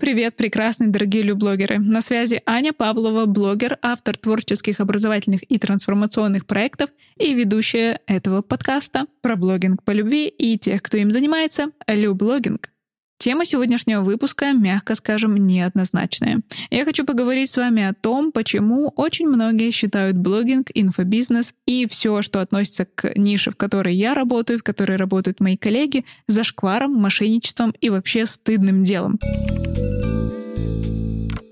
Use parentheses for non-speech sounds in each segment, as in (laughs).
привет, прекрасные дорогие люблогеры! На связи Аня Павлова, блогер, автор творческих, образовательных и трансформационных проектов и ведущая этого подкаста про блогинг по любви и тех, кто им занимается, люблогинг. Тема сегодняшнего выпуска, мягко скажем, неоднозначная. Я хочу поговорить с вами о том, почему очень многие считают блогинг, инфобизнес и все, что относится к нише, в которой я работаю, в которой работают мои коллеги, зашкваром, мошенничеством и вообще стыдным делом.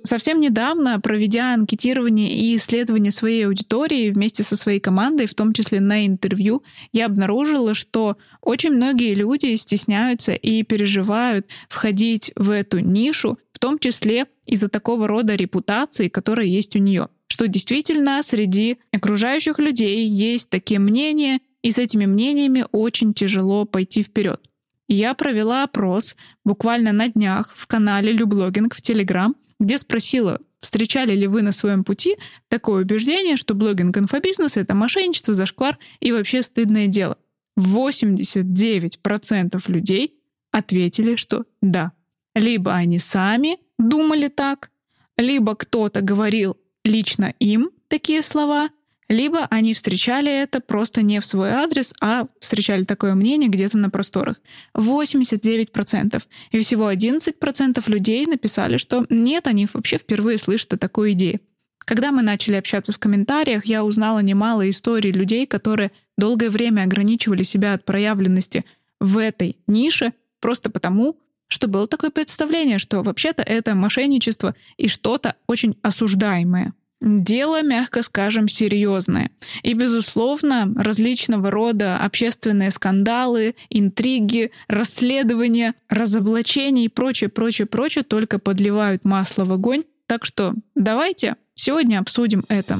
Совсем недавно, проведя анкетирование и исследование своей аудитории вместе со своей командой, в том числе на интервью, я обнаружила, что очень многие люди стесняются и переживают входить в эту нишу, в том числе из-за такого рода репутации, которая есть у нее. Что действительно среди окружающих людей есть такие мнения, и с этими мнениями очень тяжело пойти вперед. Я провела опрос буквально на днях в канале Люблогинг в Телеграм, где спросила, встречали ли вы на своем пути такое убеждение, что блогинг инфобизнес — это мошенничество, зашквар и вообще стыдное дело. 89% людей ответили, что да. Либо они сами думали так, либо кто-то говорил лично им такие слова, либо они встречали это просто не в свой адрес, а встречали такое мнение где-то на просторах. 89%. И всего 11% людей написали, что нет, они вообще впервые слышат о такой идее. Когда мы начали общаться в комментариях, я узнала немало историй людей, которые долгое время ограничивали себя от проявленности в этой нише просто потому, что было такое представление, что вообще-то это мошенничество и что-то очень осуждаемое. Дело, мягко скажем, серьезное. И, безусловно, различного рода общественные скандалы, интриги, расследования, разоблачения и прочее, прочее, прочее только подливают масло в огонь. Так что давайте сегодня обсудим это.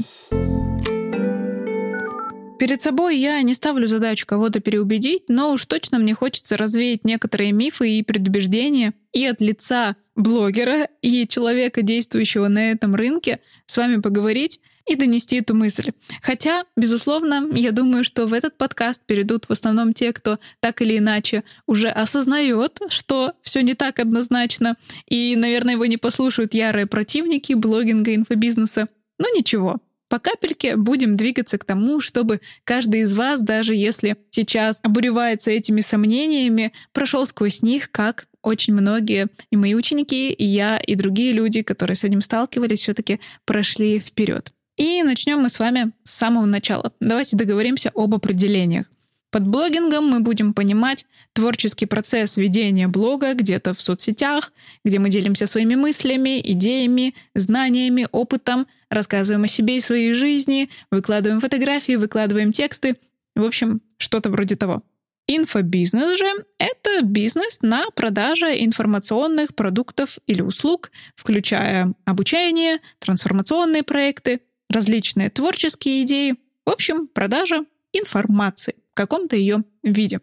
Перед собой я не ставлю задачу кого-то переубедить, но уж точно мне хочется развеять некоторые мифы и предубеждения и от лица блогера и человека, действующего на этом рынке, с вами поговорить и донести эту мысль. Хотя, безусловно, я думаю, что в этот подкаст перейдут в основном те, кто так или иначе уже осознает, что все не так однозначно, и, наверное, его не послушают ярые противники блогинга, инфобизнеса. Но ничего, по капельке будем двигаться к тому, чтобы каждый из вас, даже если сейчас обуревается этими сомнениями, прошел сквозь них, как очень многие и мои ученики, и я, и другие люди, которые с этим сталкивались, все-таки прошли вперед. И начнем мы с вами с самого начала. Давайте договоримся об определениях. Под блогингом мы будем понимать творческий процесс ведения блога где-то в соцсетях, где мы делимся своими мыслями, идеями, знаниями, опытом, рассказываем о себе и своей жизни, выкладываем фотографии, выкладываем тексты. В общем, что-то вроде того. Инфобизнес же — это бизнес на продаже информационных продуктов или услуг, включая обучение, трансформационные проекты, различные творческие идеи, в общем, продажа информации в каком-то ее виде.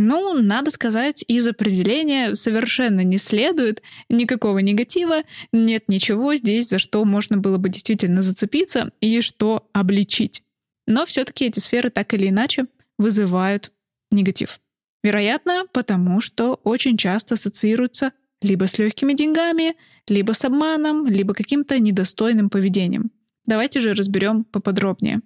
Ну, надо сказать, из определения совершенно не следует никакого негатива, нет ничего здесь, за что можно было бы действительно зацепиться и что обличить. Но все-таки эти сферы так или иначе вызывают негатив. Вероятно, потому что очень часто ассоциируются либо с легкими деньгами, либо с обманом, либо каким-то недостойным поведением. Давайте же разберем поподробнее.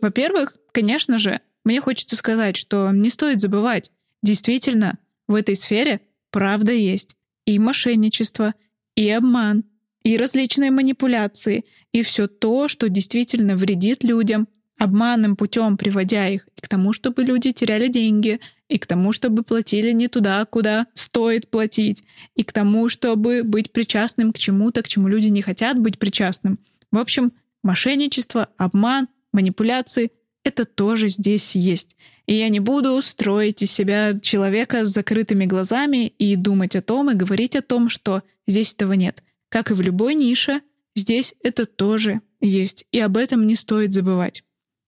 Во-первых, конечно же, мне хочется сказать, что не стоит забывать, действительно, в этой сфере правда есть и мошенничество, и обман, и различные манипуляции, и все то, что действительно вредит людям, обманным путем приводя их к тому, чтобы люди теряли деньги, и к тому, чтобы платили не туда, куда стоит платить, и к тому, чтобы быть причастным к чему-то, к чему люди не хотят быть причастным. В общем, мошенничество, обман, манипуляции — это тоже здесь есть. И я не буду строить из себя человека с закрытыми глазами и думать о том и говорить о том, что здесь этого нет. Как и в любой нише, здесь это тоже есть, и об этом не стоит забывать.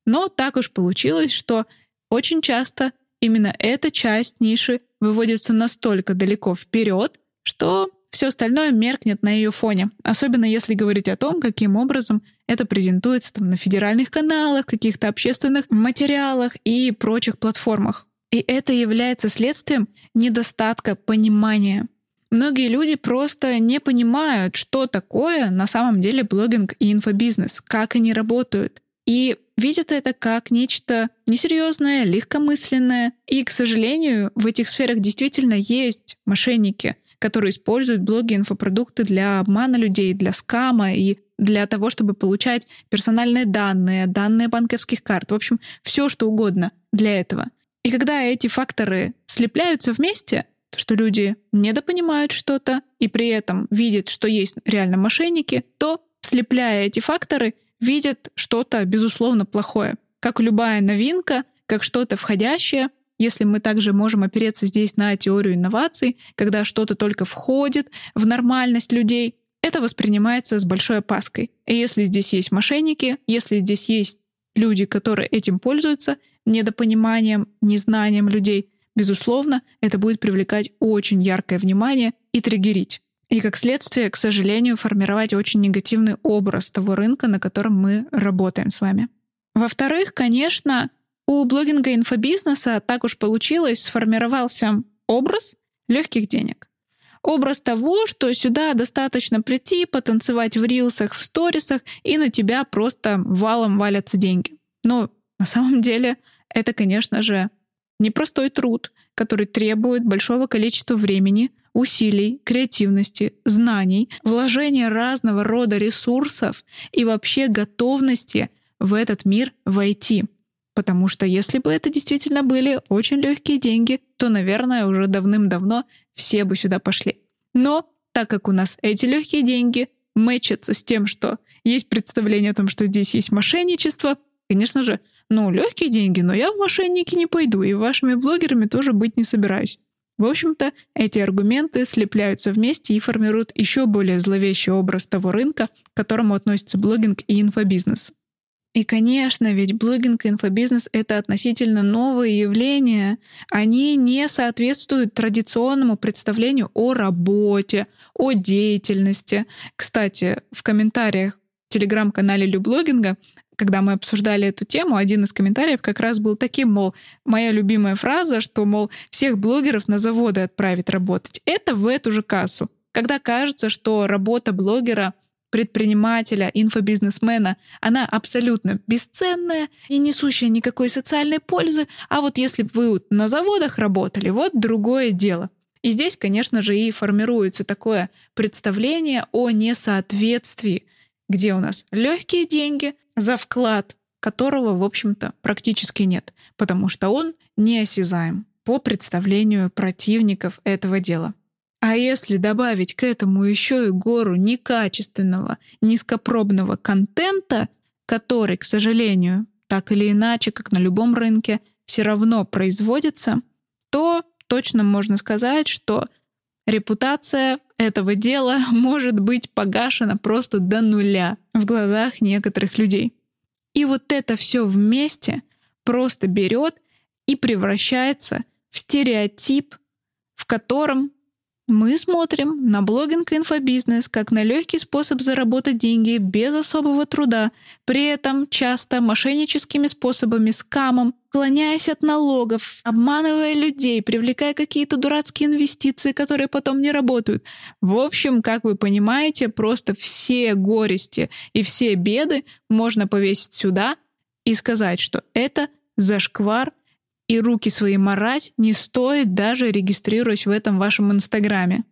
Но так уж получилось, что очень часто именно эта часть ниши выводится настолько далеко вперед, что все остальное меркнет на ее фоне, особенно если говорить о том, каким образом это презентуется там, на федеральных каналах, каких-то общественных материалах и прочих платформах. И это является следствием недостатка понимания. многие люди просто не понимают, что такое на самом деле блогинг и инфобизнес, как они работают. И видят это как нечто несерьезное, легкомысленное. И, к сожалению, в этих сферах действительно есть мошенники, которые используют блоги инфопродукты для обмана людей, для скама и для того, чтобы получать персональные данные, данные банковских карт, в общем, все что угодно для этого. И когда эти факторы слепляются вместе, что люди недопонимают что-то и при этом видят, что есть реально мошенники, то, слепляя эти факторы, видят что-то, безусловно, плохое. Как любая новинка, как что-то входящее, если мы также можем опереться здесь на теорию инноваций, когда что-то только входит в нормальность людей, это воспринимается с большой опаской. И если здесь есть мошенники, если здесь есть люди, которые этим пользуются, недопониманием, незнанием людей, безусловно, это будет привлекать очень яркое внимание и триггерить. И как следствие, к сожалению, формировать очень негативный образ того рынка, на котором мы работаем с вами. Во-вторых, конечно, у блогинга инфобизнеса так уж получилось, сформировался образ легких денег. Образ того, что сюда достаточно прийти, потанцевать в рилсах, в сторисах, и на тебя просто валом валятся деньги. Но на самом деле это, конечно же, непростой труд, который требует большого количества времени, усилий, креативности, знаний, вложения разного рода ресурсов и вообще готовности в этот мир войти. Потому что если бы это действительно были очень легкие деньги, то, наверное, уже давным-давно все бы сюда пошли. Но так как у нас эти легкие деньги мэчатся с тем, что есть представление о том, что здесь есть мошенничество, конечно же, ну, легкие деньги, но я в мошенники не пойду, и вашими блогерами тоже быть не собираюсь. В общем-то, эти аргументы слепляются вместе и формируют еще более зловещий образ того рынка, к которому относится блогинг и инфобизнес. И, конечно, ведь блогинг и инфобизнес — это относительно новые явления. Они не соответствуют традиционному представлению о работе, о деятельности. Кстати, в комментариях в телеграм-канале Люблогинга когда мы обсуждали эту тему, один из комментариев как раз был таким, мол, моя любимая фраза, что, мол, всех блогеров на заводы отправить работать. Это в эту же кассу. Когда кажется, что работа блогера предпринимателя, инфобизнесмена, она абсолютно бесценная и несущая никакой социальной пользы. А вот если бы вы на заводах работали, вот другое дело. И здесь, конечно же, и формируется такое представление о несоответствии, где у нас легкие деньги за вклад, которого, в общем-то, практически нет, потому что он неосязаем по представлению противников этого дела. А если добавить к этому еще и гору некачественного, низкопробного контента, который, к сожалению, так или иначе, как на любом рынке, все равно производится, то точно можно сказать, что репутация этого дела (laughs) может быть погашена просто до нуля в глазах некоторых людей. И вот это все вместе просто берет и превращается в стереотип, в котором мы смотрим на блогинг и инфобизнес как на легкий способ заработать деньги без особого труда, при этом часто мошенническими способами, скамом, клоняясь от налогов, обманывая людей, привлекая какие-то дурацкие инвестиции, которые потом не работают. В общем, как вы понимаете, просто все горести и все беды можно повесить сюда и сказать, что это зашквар и руки свои марать не стоит, даже регистрируясь в этом вашем Инстаграме.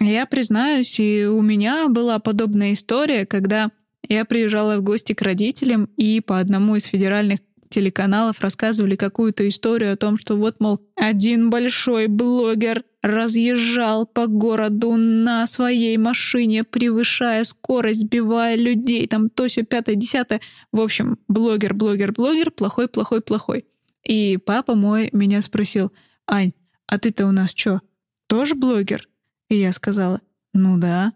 Я признаюсь, и у меня была подобная история, когда я приезжала в гости к родителям, и по одному из федеральных телеканалов рассказывали какую-то историю о том, что вот, мол, один большой блогер разъезжал по городу на своей машине, превышая скорость, сбивая людей, там то все пятое, десятое. В общем, блогер, блогер, блогер, плохой, плохой, плохой. И папа мой меня спросил, «Ань, а ты-то у нас что, тоже блогер?» И я сказала, «Ну да».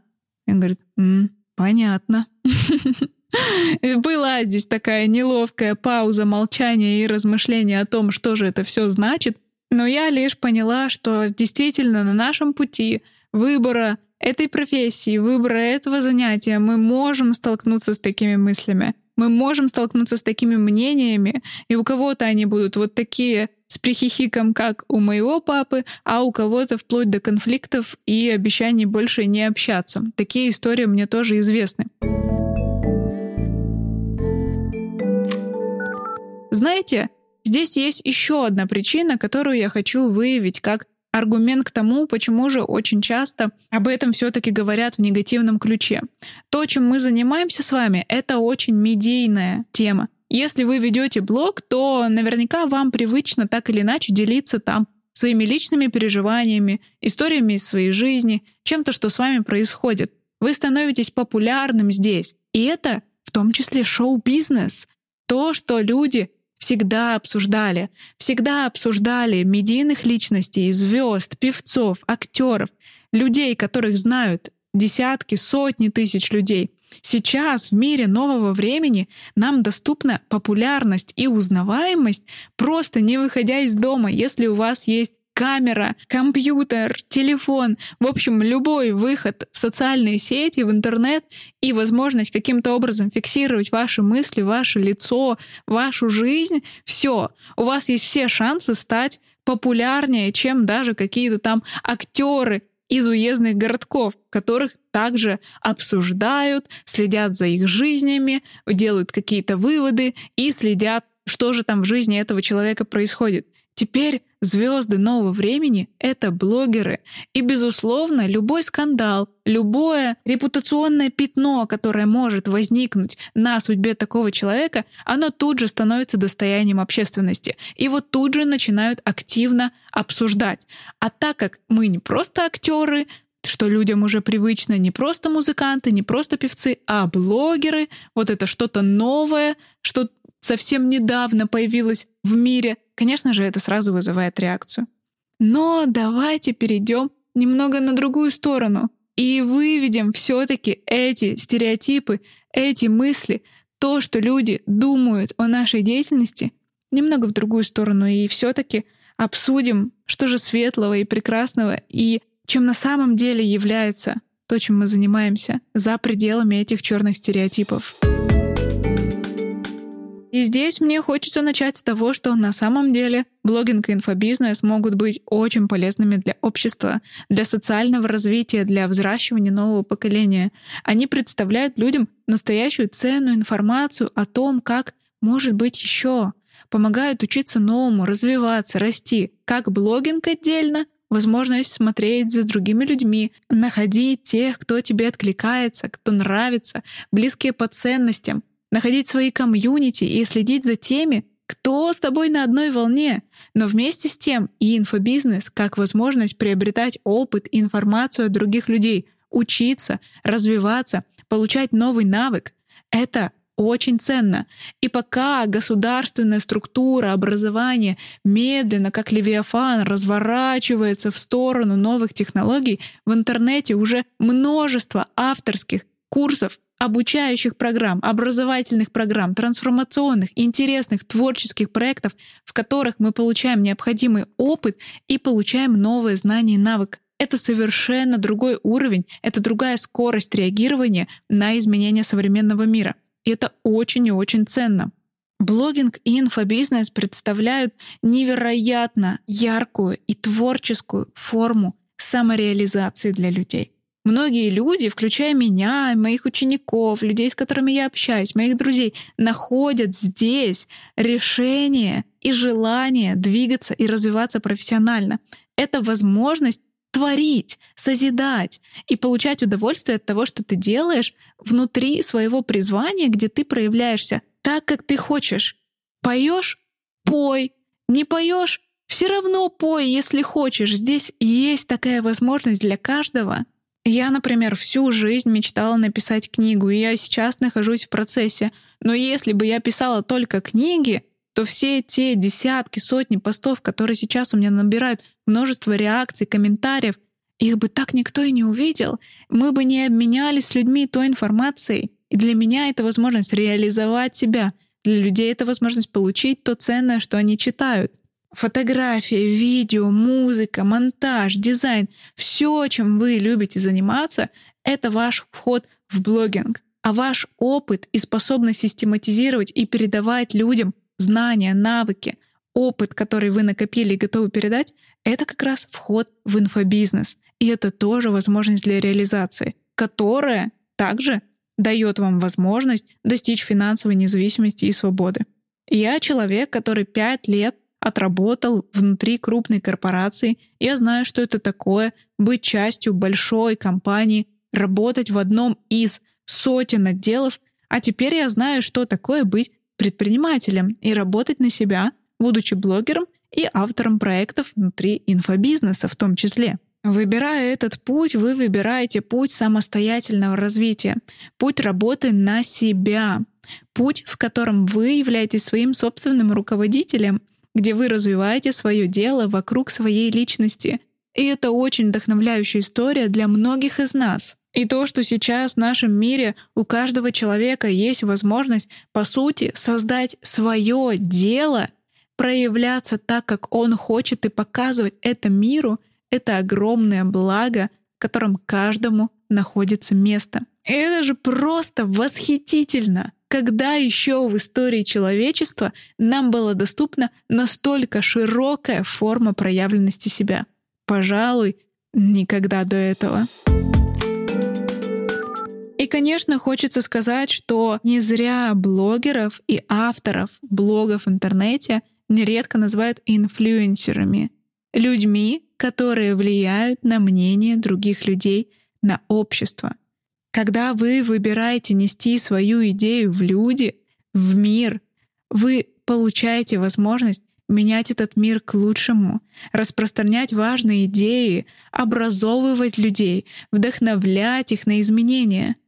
И он говорит, М, «Понятно». (laughs) Была здесь такая неловкая пауза молчания и размышления о том, что же это все значит, но я лишь поняла, что действительно на нашем пути выбора этой профессии, выбора этого занятия мы можем столкнуться с такими мыслями мы можем столкнуться с такими мнениями, и у кого-то они будут вот такие с прихихиком, как у моего папы, а у кого-то вплоть до конфликтов и обещаний больше не общаться. Такие истории мне тоже известны. Знаете, здесь есть еще одна причина, которую я хочу выявить как аргумент к тому, почему же очень часто об этом все-таки говорят в негативном ключе. То, чем мы занимаемся с вами, это очень медийная тема. Если вы ведете блог, то наверняка вам привычно так или иначе делиться там своими личными переживаниями, историями из своей жизни, чем-то, что с вами происходит. Вы становитесь популярным здесь. И это в том числе шоу-бизнес. То, что люди всегда обсуждали. Всегда обсуждали медийных личностей, звезд, певцов, актеров, людей, которых знают десятки, сотни тысяч людей. Сейчас в мире нового времени нам доступна популярность и узнаваемость просто не выходя из дома, если у вас есть камера, компьютер, телефон, в общем, любой выход в социальные сети, в интернет и возможность каким-то образом фиксировать ваши мысли, ваше лицо, вашу жизнь, все, у вас есть все шансы стать популярнее, чем даже какие-то там актеры из уездных городков, которых также обсуждают, следят за их жизнями, делают какие-то выводы и следят, что же там в жизни этого человека происходит. Теперь звезды нового времени — это блогеры. И, безусловно, любой скандал, любое репутационное пятно, которое может возникнуть на судьбе такого человека, оно тут же становится достоянием общественности. И вот тут же начинают активно обсуждать. А так как мы не просто актеры, что людям уже привычно не просто музыканты, не просто певцы, а блогеры. Вот это что-то новое, что совсем недавно появилось в мире, конечно же, это сразу вызывает реакцию. Но давайте перейдем немного на другую сторону и выведем все-таки эти стереотипы, эти мысли, то, что люди думают о нашей деятельности, немного в другую сторону и все-таки обсудим, что же светлого и прекрасного и чем на самом деле является то, чем мы занимаемся за пределами этих черных стереотипов. И здесь мне хочется начать с того, что на самом деле блогинг и инфобизнес могут быть очень полезными для общества, для социального развития, для взращивания нового поколения. Они представляют людям настоящую ценную информацию о том, как может быть еще, помогают учиться новому, развиваться, расти, как блогинг отдельно, возможность смотреть за другими людьми, находить тех, кто тебе откликается, кто нравится, близкие по ценностям, находить свои комьюнити и следить за теми, кто с тобой на одной волне. Но вместе с тем и инфобизнес как возможность приобретать опыт и информацию от других людей, учиться, развиваться, получать новый навык — это очень ценно. И пока государственная структура образования медленно, как левиафан, разворачивается в сторону новых технологий, в интернете уже множество авторских курсов обучающих программ, образовательных программ, трансформационных, интересных, творческих проектов, в которых мы получаем необходимый опыт и получаем новые знания и навык. Это совершенно другой уровень, это другая скорость реагирования на изменения современного мира. И это очень и очень ценно. Блогинг и инфобизнес представляют невероятно яркую и творческую форму самореализации для людей. Многие люди, включая меня, моих учеников, людей, с которыми я общаюсь, моих друзей, находят здесь решение и желание двигаться и развиваться профессионально. Это возможность творить, созидать и получать удовольствие от того, что ты делаешь внутри своего призвания, где ты проявляешься так, как ты хочешь. Поешь — пой. Не поешь — все равно пой, если хочешь. Здесь есть такая возможность для каждого — я, например, всю жизнь мечтала написать книгу, и я сейчас нахожусь в процессе. Но если бы я писала только книги, то все те десятки, сотни постов, которые сейчас у меня набирают множество реакций, комментариев, их бы так никто и не увидел. Мы бы не обменялись с людьми той информацией. И для меня это возможность реализовать себя. Для людей это возможность получить то ценное, что они читают фотография, видео, музыка, монтаж, дизайн, все, чем вы любите заниматься, это ваш вход в блогинг. А ваш опыт и способность систематизировать и передавать людям знания, навыки, опыт, который вы накопили и готовы передать, это как раз вход в инфобизнес. И это тоже возможность для реализации, которая также дает вам возможность достичь финансовой независимости и свободы. Я человек, который пять лет отработал внутри крупной корпорации. Я знаю, что это такое быть частью большой компании, работать в одном из сотен отделов, а теперь я знаю, что такое быть предпринимателем и работать на себя, будучи блогером и автором проектов внутри инфобизнеса в том числе. Выбирая этот путь, вы выбираете путь самостоятельного развития, путь работы на себя, путь, в котором вы являетесь своим собственным руководителем, где вы развиваете свое дело вокруг своей личности. И это очень вдохновляющая история для многих из нас. И то, что сейчас в нашем мире у каждого человека есть возможность, по сути, создать свое дело, проявляться так, как он хочет, и показывать это миру — это огромное благо, в котором каждому находится место. И это же просто восхитительно! Когда еще в истории человечества нам была доступна настолько широкая форма проявленности себя? Пожалуй, никогда до этого. И, конечно, хочется сказать, что не зря блогеров и авторов блогов в интернете нередко называют инфлюенсерами, людьми, которые влияют на мнение других людей, на общество. Когда вы выбираете нести свою идею в люди, в мир, вы получаете возможность менять этот мир к лучшему, распространять важные идеи, образовывать людей, вдохновлять их на изменения —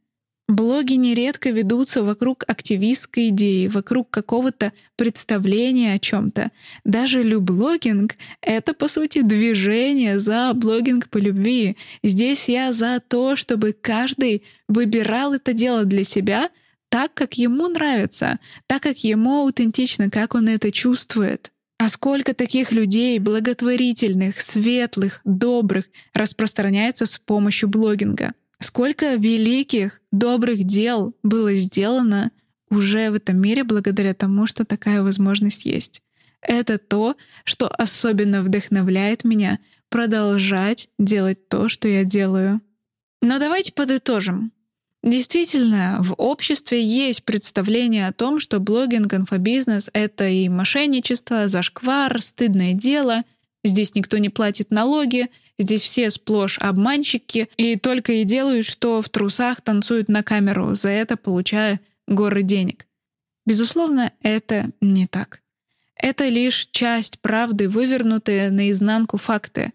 Блоги нередко ведутся вокруг активистской идеи, вокруг какого-то представления о чем-то. Даже люблогинг — это, по сути, движение за блогинг по любви. Здесь я за то, чтобы каждый выбирал это дело для себя так, как ему нравится, так, как ему аутентично, как он это чувствует. А сколько таких людей, благотворительных, светлых, добрых, распространяется с помощью блогинга — Сколько великих, добрых дел было сделано уже в этом мире благодаря тому, что такая возможность есть. Это то, что особенно вдохновляет меня продолжать делать то, что я делаю. Но давайте подытожим. Действительно, в обществе есть представление о том, что блогинг, инфобизнес — это и мошенничество, зашквар, стыдное дело, здесь никто не платит налоги — Здесь все сплошь обманщики и только и делают, что в трусах танцуют на камеру, за это получая горы денег. Безусловно, это не так. Это лишь часть правды, вывернутые наизнанку факты.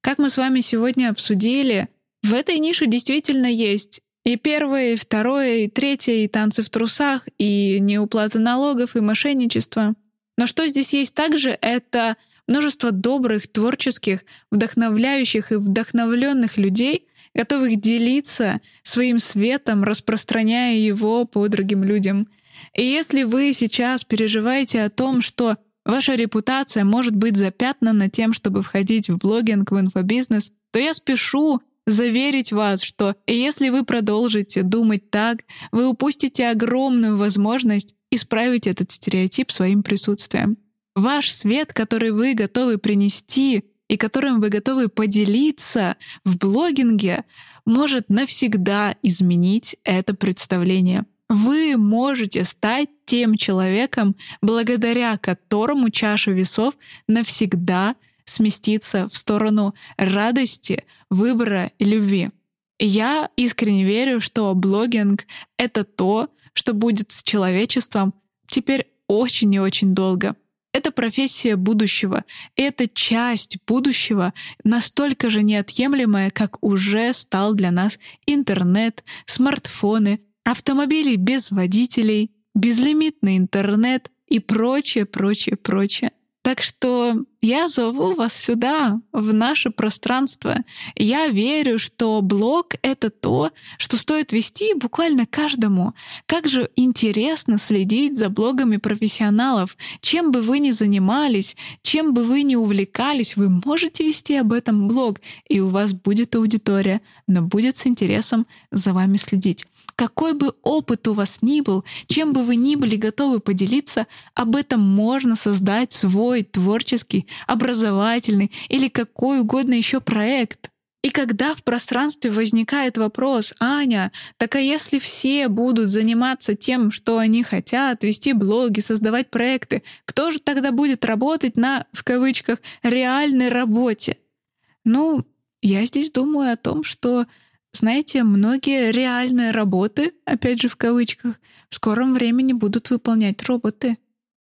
Как мы с вами сегодня обсудили, в этой нише действительно есть и первое, и второе, и третье, и танцы в трусах, и неуплата налогов, и мошенничество. Но что здесь есть также, это множество добрых, творческих, вдохновляющих и вдохновленных людей, готовых делиться своим светом, распространяя его по другим людям. И если вы сейчас переживаете о том, что ваша репутация может быть запятнана тем, чтобы входить в блогинг, в инфобизнес, то я спешу заверить вас, что если вы продолжите думать так, вы упустите огромную возможность исправить этот стереотип своим присутствием. Ваш свет, который вы готовы принести и которым вы готовы поделиться в блогинге, может навсегда изменить это представление. Вы можете стать тем человеком, благодаря которому чаша весов навсегда сместится в сторону радости, выбора и любви. Я искренне верю, что блогинг — это то, что будет с человечеством теперь очень и очень долго. Это профессия будущего. Это часть будущего настолько же неотъемлемая, как уже стал для нас интернет, смартфоны, автомобили без водителей, безлимитный интернет и прочее, прочее, прочее. Так что я зову вас сюда, в наше пространство. Я верю, что блог — это то, что стоит вести буквально каждому. Как же интересно следить за блогами профессионалов. Чем бы вы ни занимались, чем бы вы ни увлекались, вы можете вести об этом блог, и у вас будет аудитория, но будет с интересом за вами следить. Какой бы опыт у вас ни был, чем бы вы ни были готовы поделиться, об этом можно создать свой творческий, образовательный или какой угодно еще проект. И когда в пространстве возникает вопрос, Аня, так а если все будут заниматься тем, что они хотят, вести блоги, создавать проекты, кто же тогда будет работать на, в кавычках, реальной работе? Ну, я здесь думаю о том, что, знаете, многие реальные работы, опять же в кавычках, в скором времени будут выполнять роботы.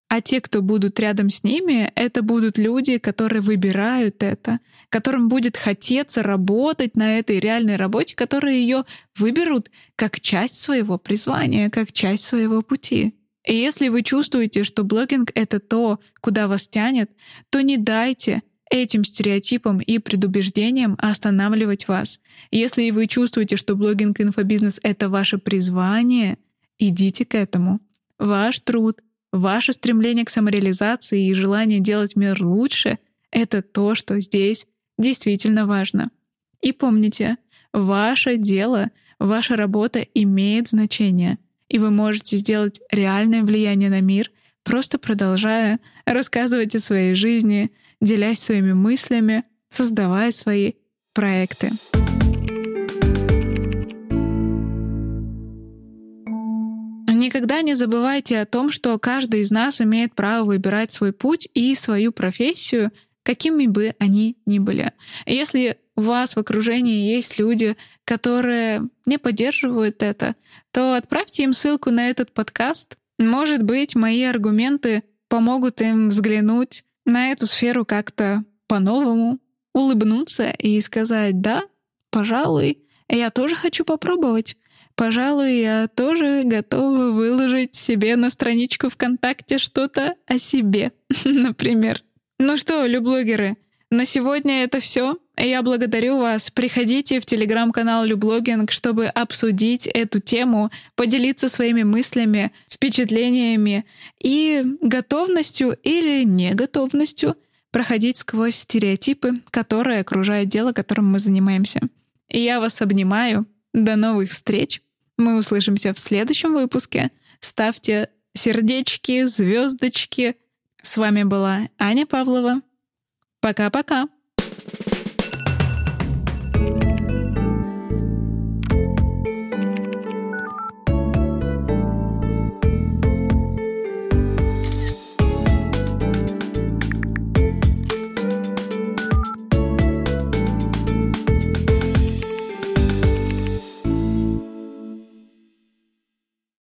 А те, кто будут рядом с ними, это будут люди, которые выбирают это, которым будет хотеться работать на этой реальной работе, которые ее выберут как часть своего призвания, как часть своего пути. И если вы чувствуете, что блогинг — это то, куда вас тянет, то не дайте этим стереотипам и предубеждениям останавливать вас. Если вы чувствуете, что блогинг и инфобизнес — это ваше призвание, идите к этому. Ваш труд, Ваше стремление к самореализации и желание делать мир лучше — это то, что здесь действительно важно. И помните, ваше дело, ваша работа имеет значение, и вы можете сделать реальное влияние на мир, просто продолжая рассказывать о своей жизни, делясь своими мыслями, создавая свои проекты. Никогда не забывайте о том, что каждый из нас имеет право выбирать свой путь и свою профессию, какими бы они ни были. Если у вас в окружении есть люди, которые не поддерживают это, то отправьте им ссылку на этот подкаст. Может быть, мои аргументы помогут им взглянуть на эту сферу как-то по-новому, улыбнуться и сказать «да, пожалуй, я тоже хочу попробовать». Пожалуй, я тоже готова выложить себе на страничку ВКонтакте что-то о себе, (laughs) например. Ну что, люблогеры, на сегодня это все. Я благодарю вас. Приходите в телеграм-канал Люблогинг, чтобы обсудить эту тему, поделиться своими мыслями, впечатлениями и готовностью или неготовностью проходить сквозь стереотипы, которые окружают дело, которым мы занимаемся. И я вас обнимаю. До новых встреч! Мы услышимся в следующем выпуске. Ставьте сердечки, звездочки. С вами была Аня Павлова. Пока-пока.